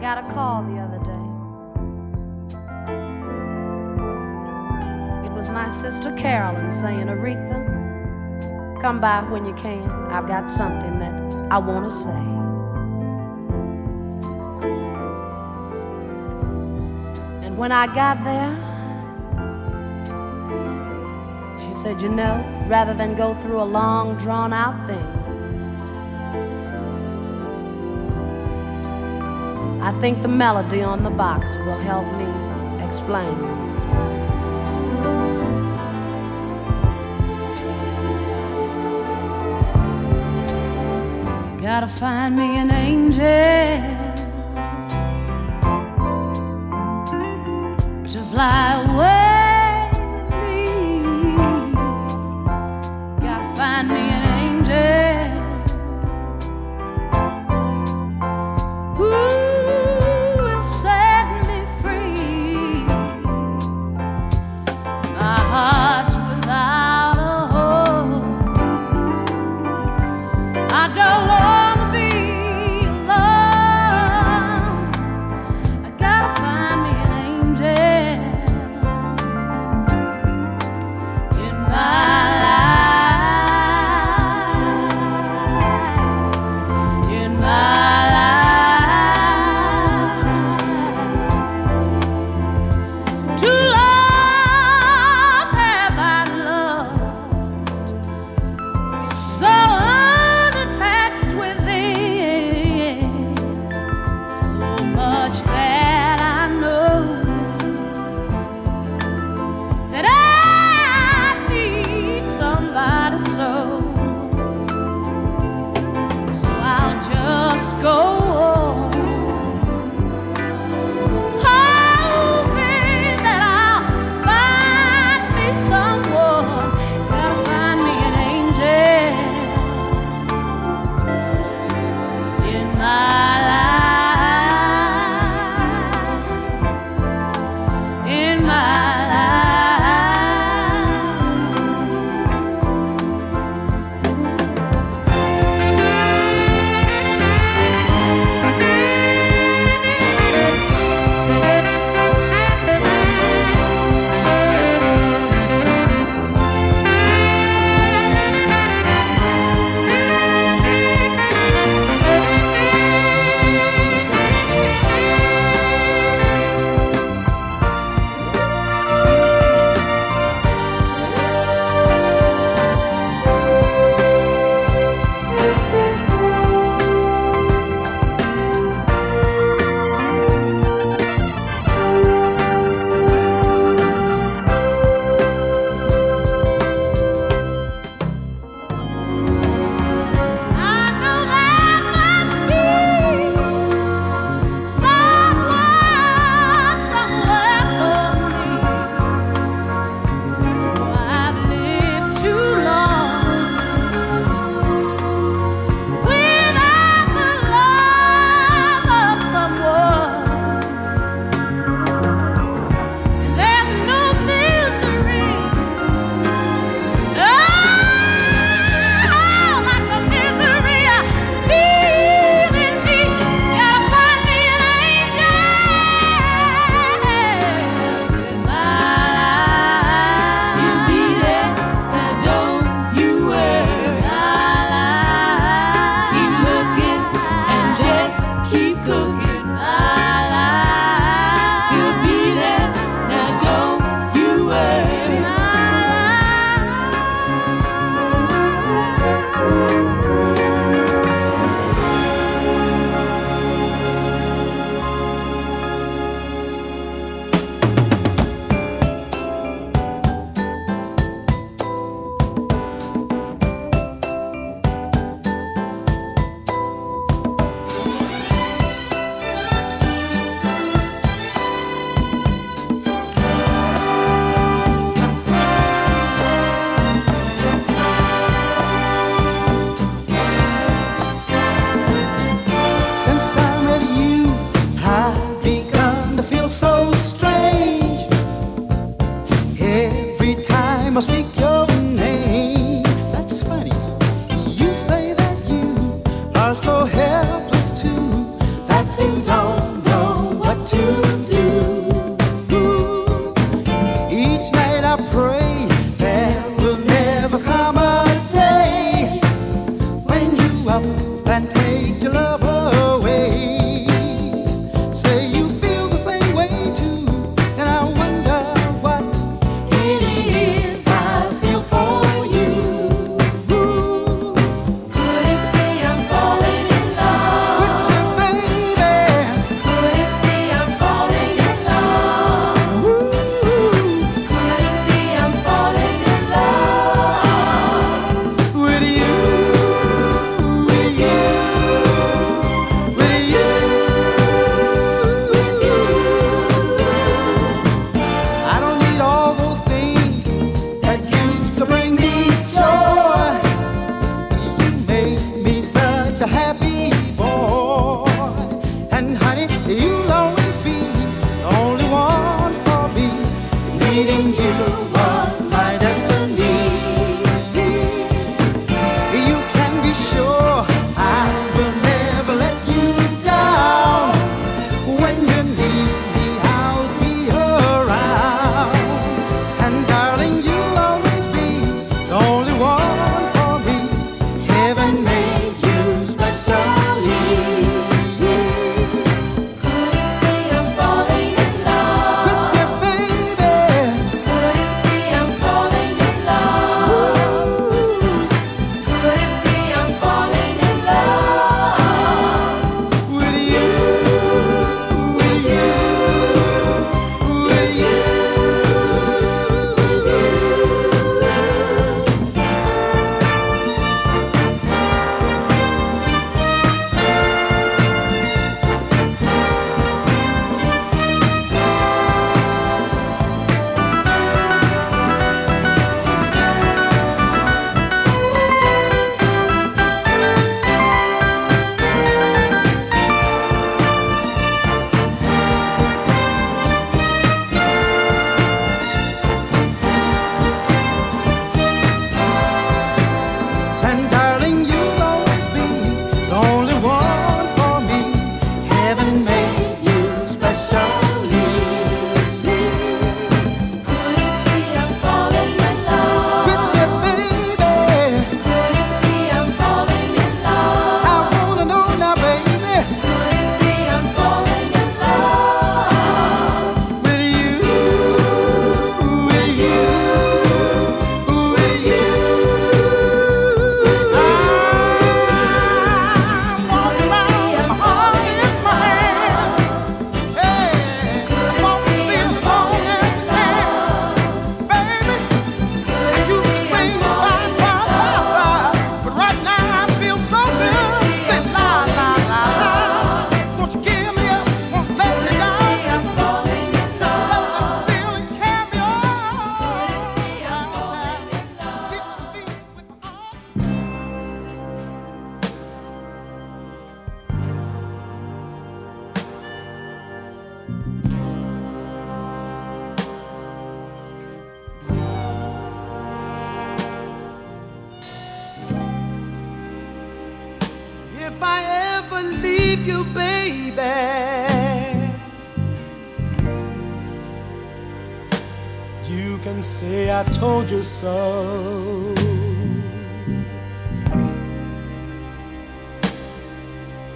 got a call the other day. It was my sister Carolyn saying, Aretha, come by when you can. I've got something that I want to say. And when I got there, she said, You know, rather than go through a long, drawn out thing, think the melody on the box will help me explain. You gotta find me an angel to fly away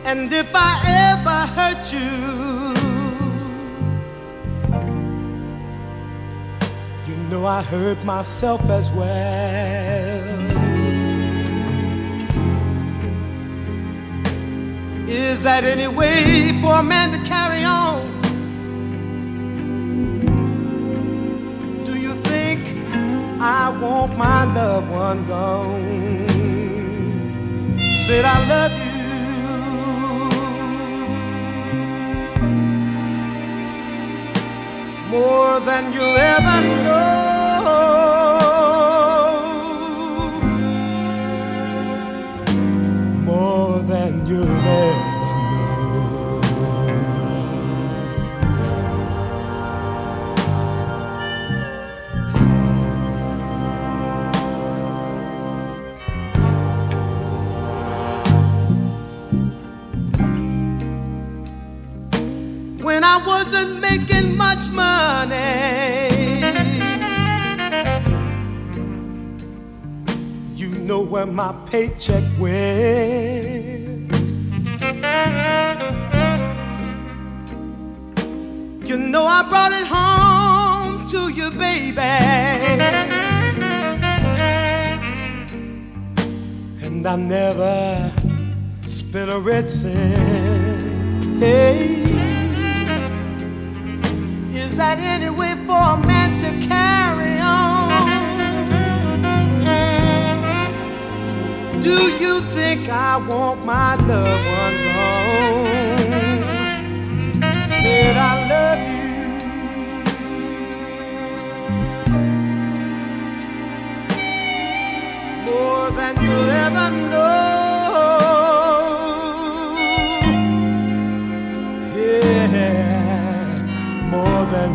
And if I ever hurt you, you know I hurt myself as well. Is that any way for a man to carry on? I want my loved one gone? Said I love you. More than you'll ever know. Making much money, you know where my paycheck went. You know I brought it home to you, baby. And I never spent a red cent. Hey. Is that any way for a man to carry on? Do you think I want my loved one? Said I love you. More than you'll ever know.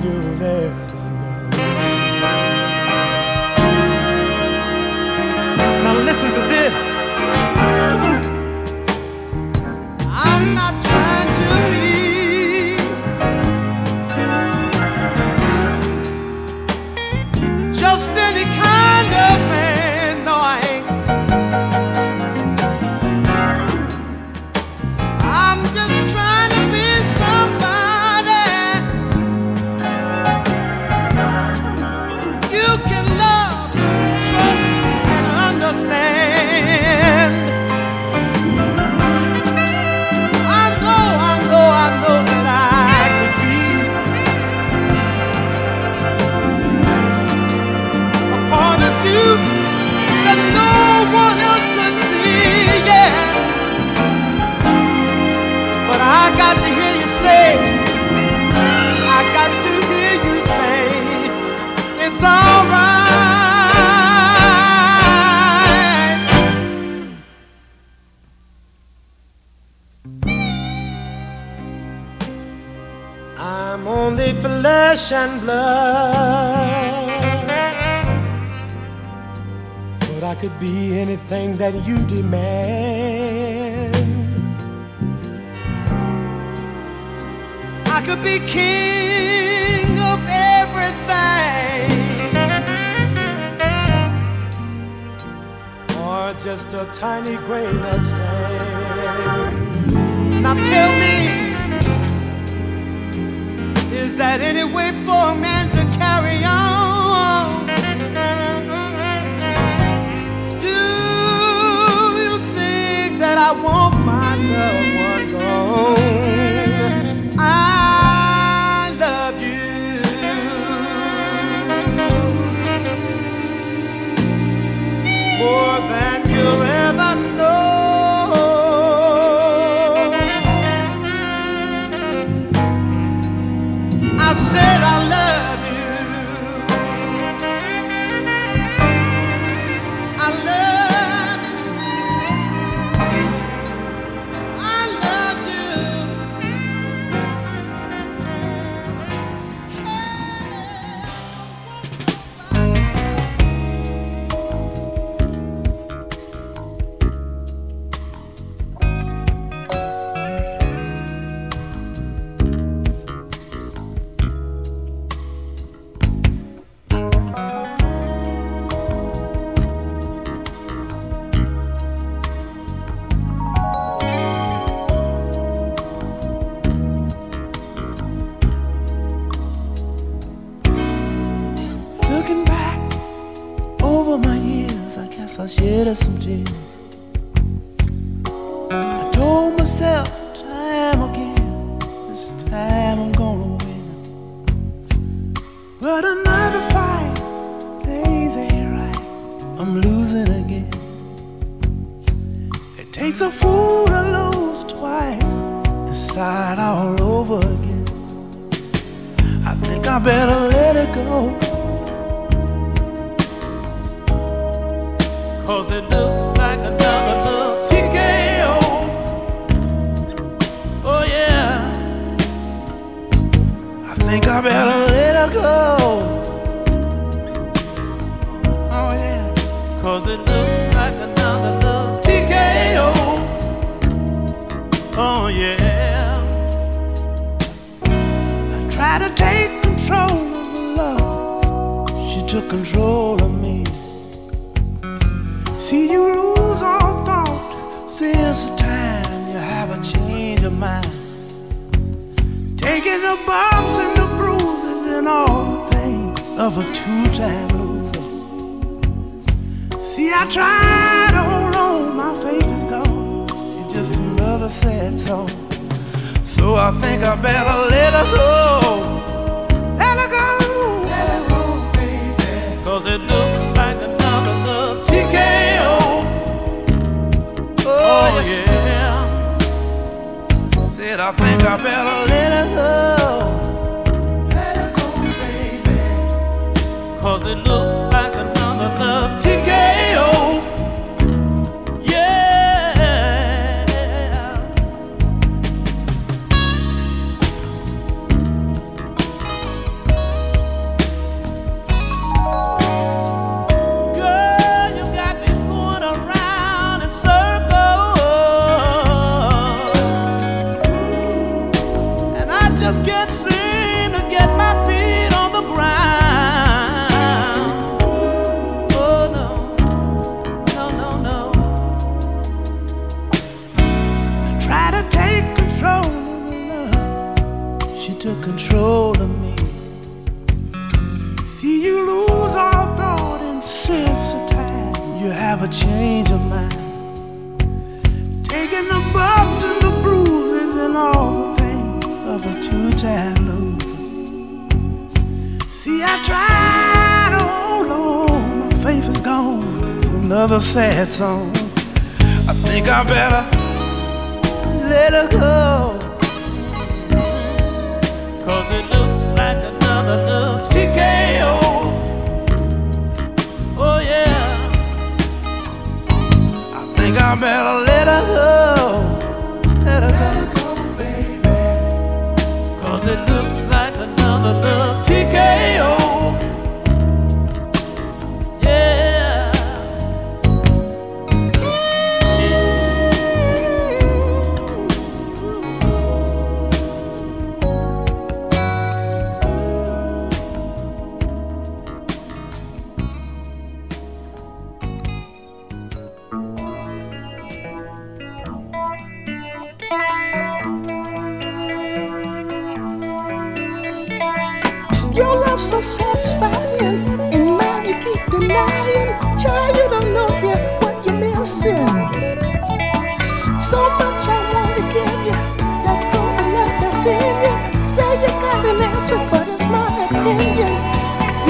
You'll ever know. Now listen to this. I'm not you demand. I could be king of everything. Or just a tiny grain of sand. I want think I better let her go. Oh yeah. Cause it looks like another little TKO. Oh yeah. I tried to take control of the love. She took control of me. See, you lose all thought since the time you have a change of mind. Taking the bumps all the things of a two time loser. See, I tried to hold on, my faith is gone. It's just another sad song. So I think I better let her go. Let her go. Let her go, baby. Cause it looks like another love TKO. Oh, yeah. Said I think I better let her go. It looks A change of mind. Taking the bumps and the bruises and all the things of a two time loser. See, I tried hold on. My faith is gone. It's another sad song. I think I better let her go. Cause it I better let her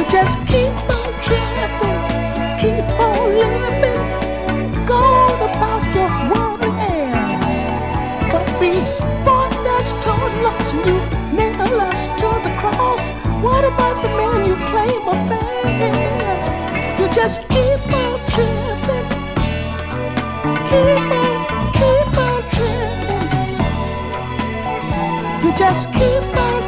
just keep on tripping, keep on living, go about your worldly airs. But before that's total loss and you nail us to the cross, what about the man you claim affairs? You just keep on tripping, keep on, keep on tripping. You just keep on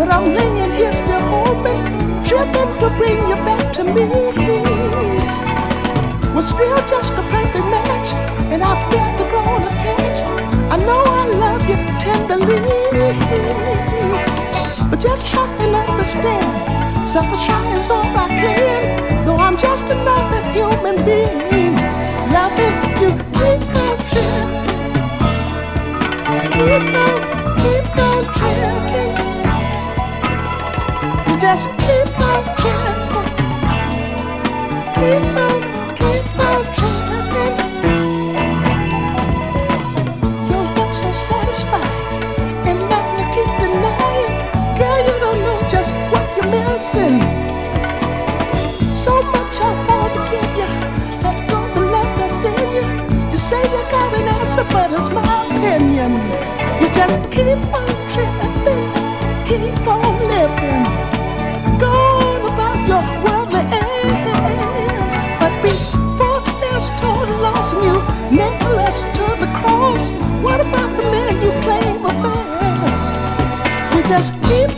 but I'm laying here still hoping, tripping to bring you back to me. We're still just a perfect match, and I felt the grown attached. I know I love you tenderly, but just try and understand. Suffer try is all I can, though I'm just another human being. Loving you, keep on tripping, keep on, keep on tripping just keep on trying. Keep on, keep on trying. Your hope's so satisfied, and nothing you keep denying. Girl, you don't know just what you're missing. So much I want to give you. Let go the love that's in you. You say you got an answer, but it's my opinion. You just keep on tripping, keep on living. just keep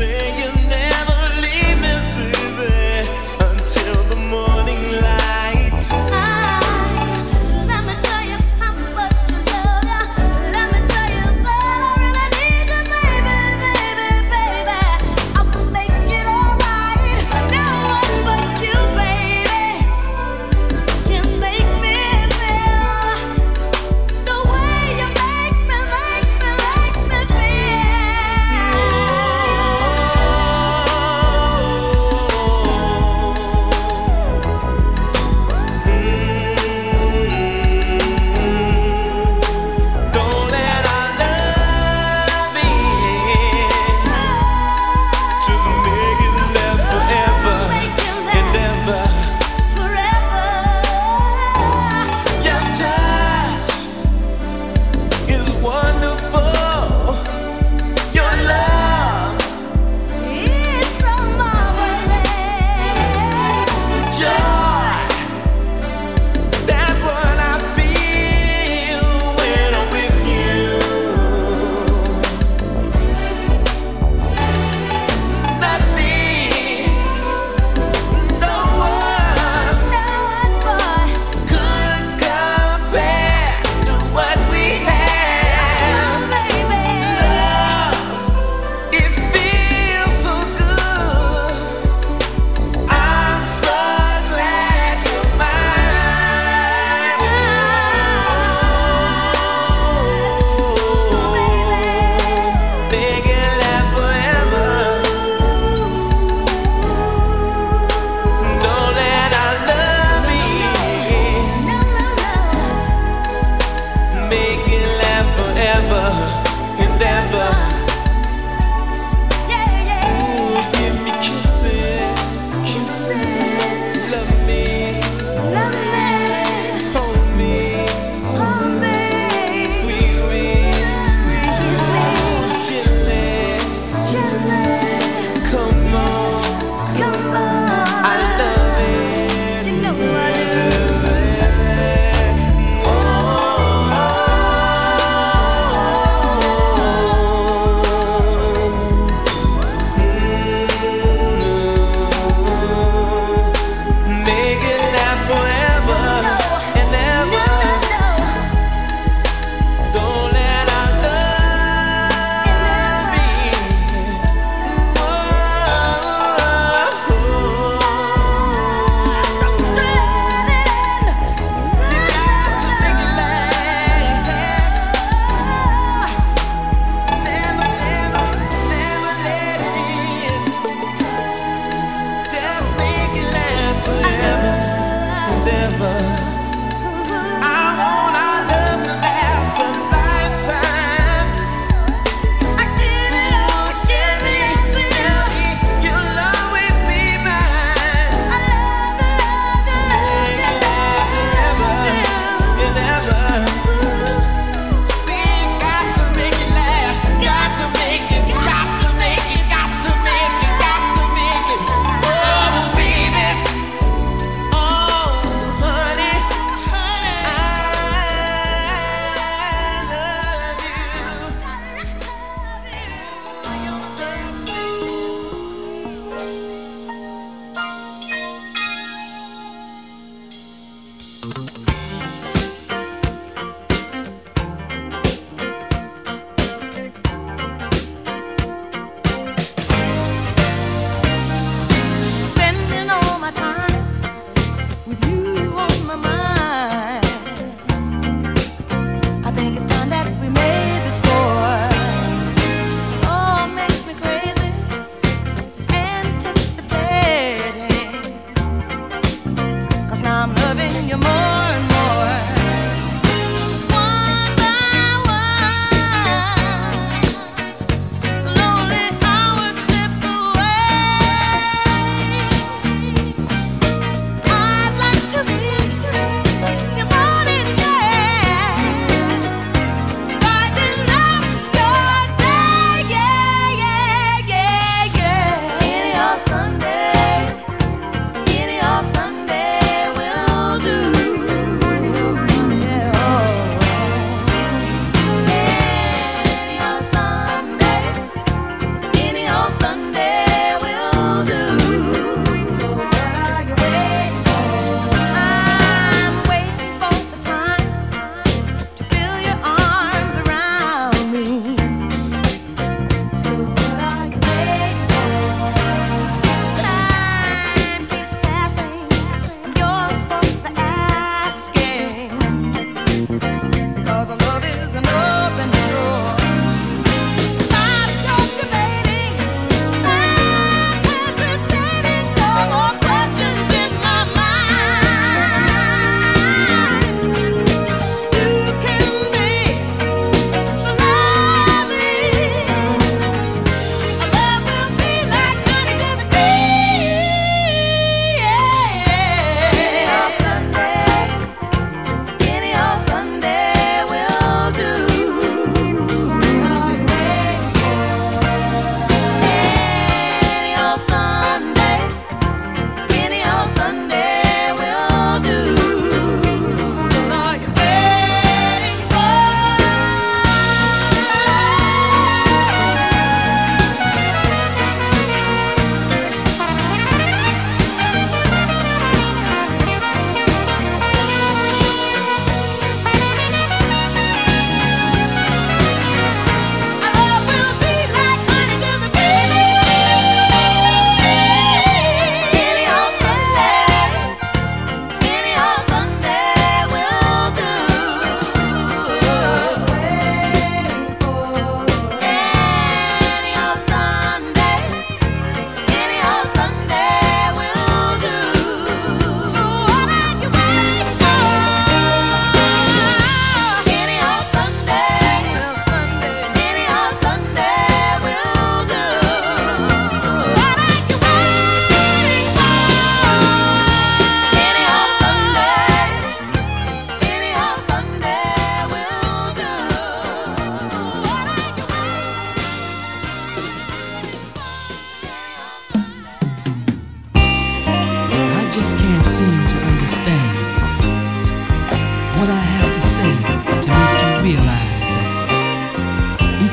singing.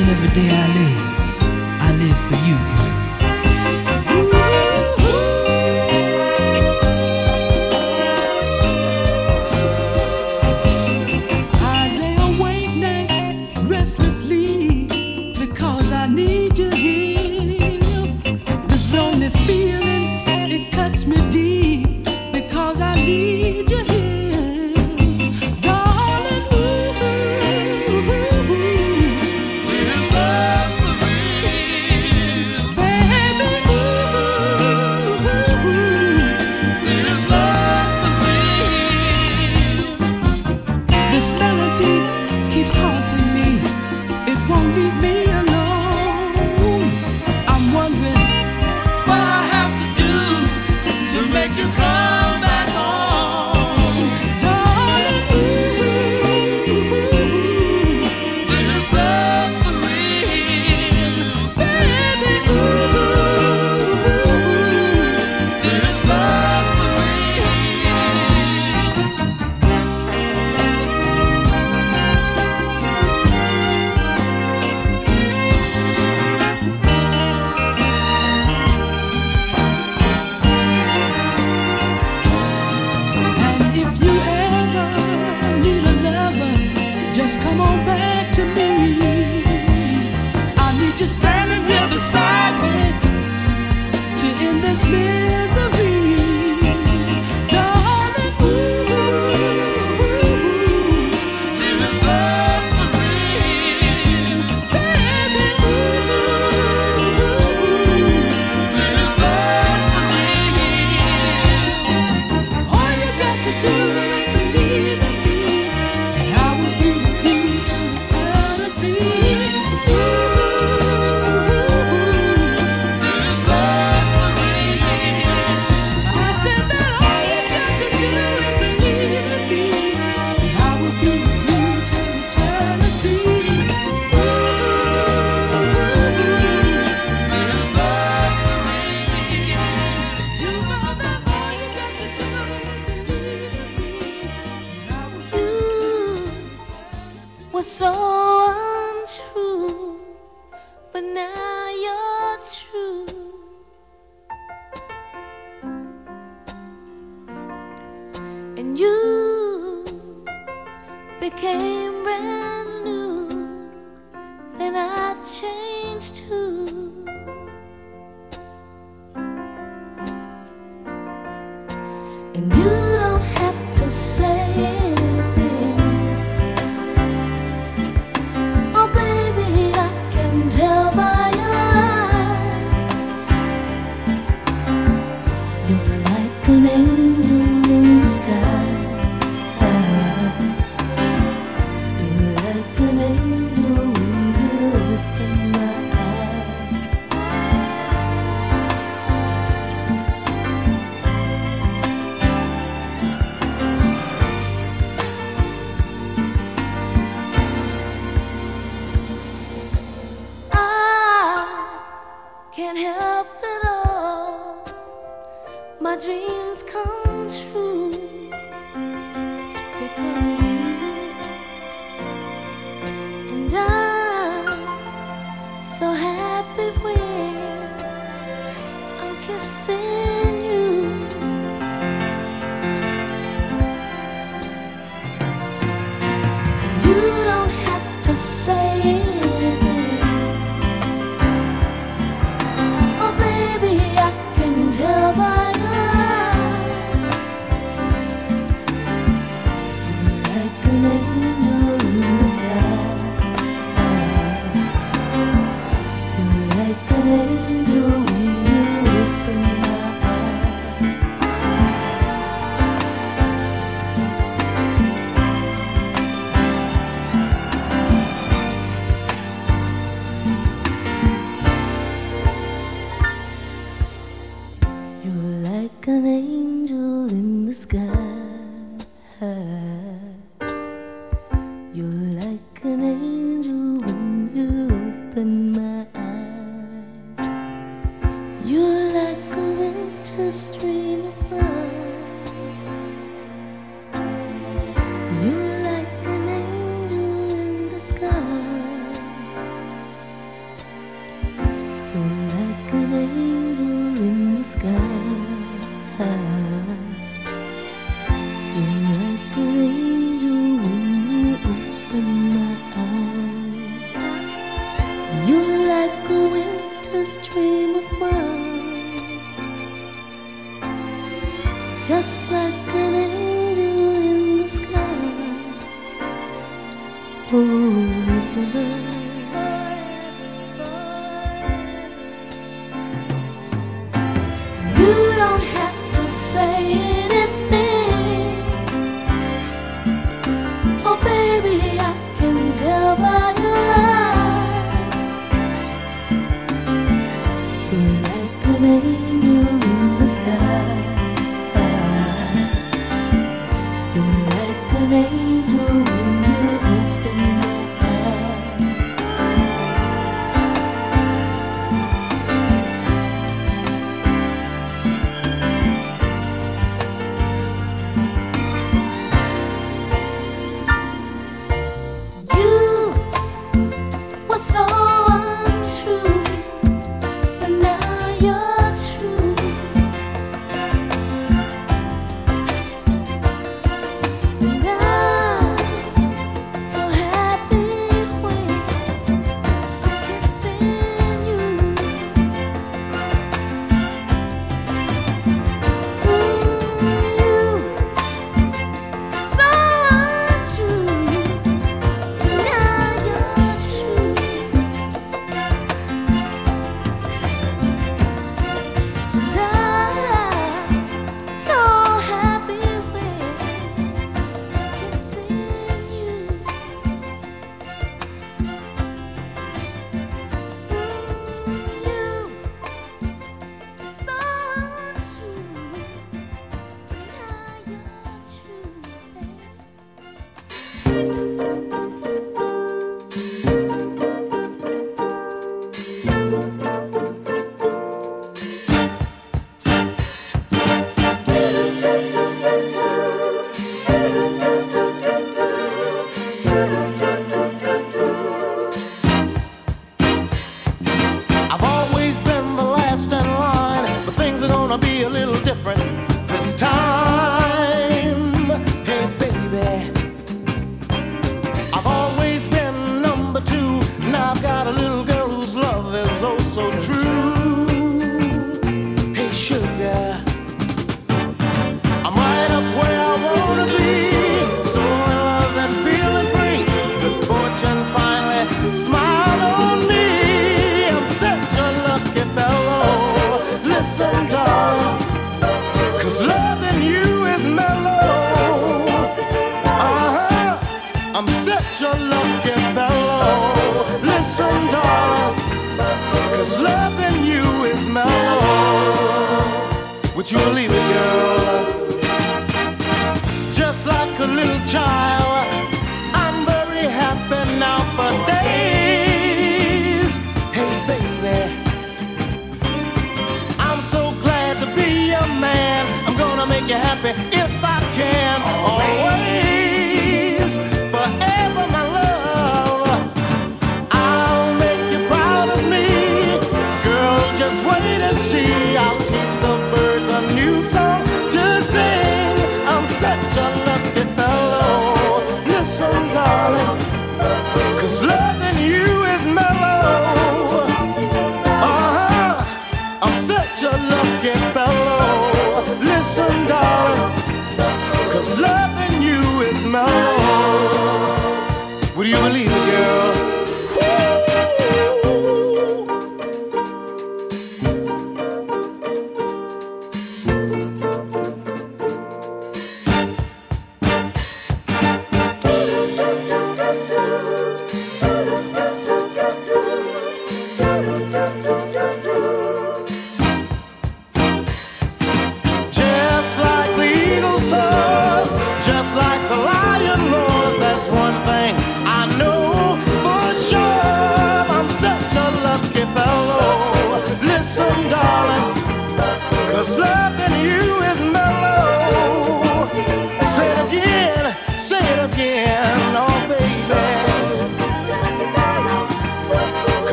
and every day I live, I live for you, girl. Open your eyes.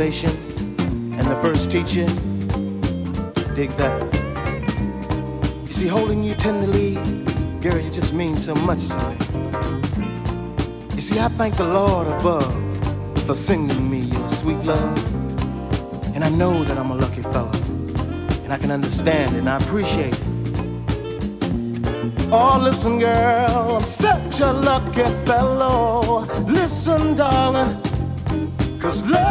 and the first teaching. Dig that. You see, holding you tenderly, girl, you just mean so much to me. You see, I thank the Lord above for singing me your sweet love. And I know that I'm a lucky fellow. And I can understand it and I appreciate it. Oh, listen, girl, I'm such a lucky fellow. Listen, darling, cause love.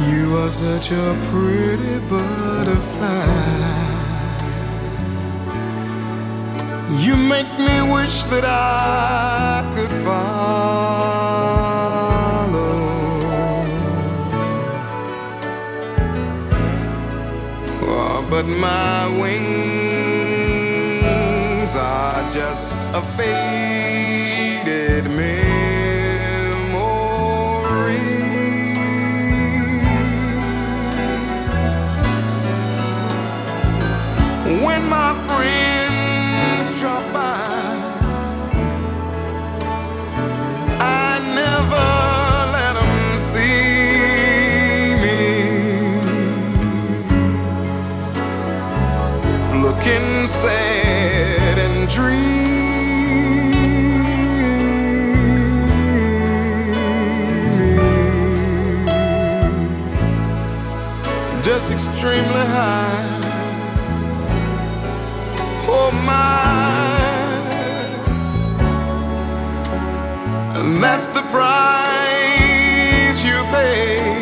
You are such a pretty butterfly. You make me wish that I could follow. Oh, but my wings are just a fade. mine. And that's the price you pay.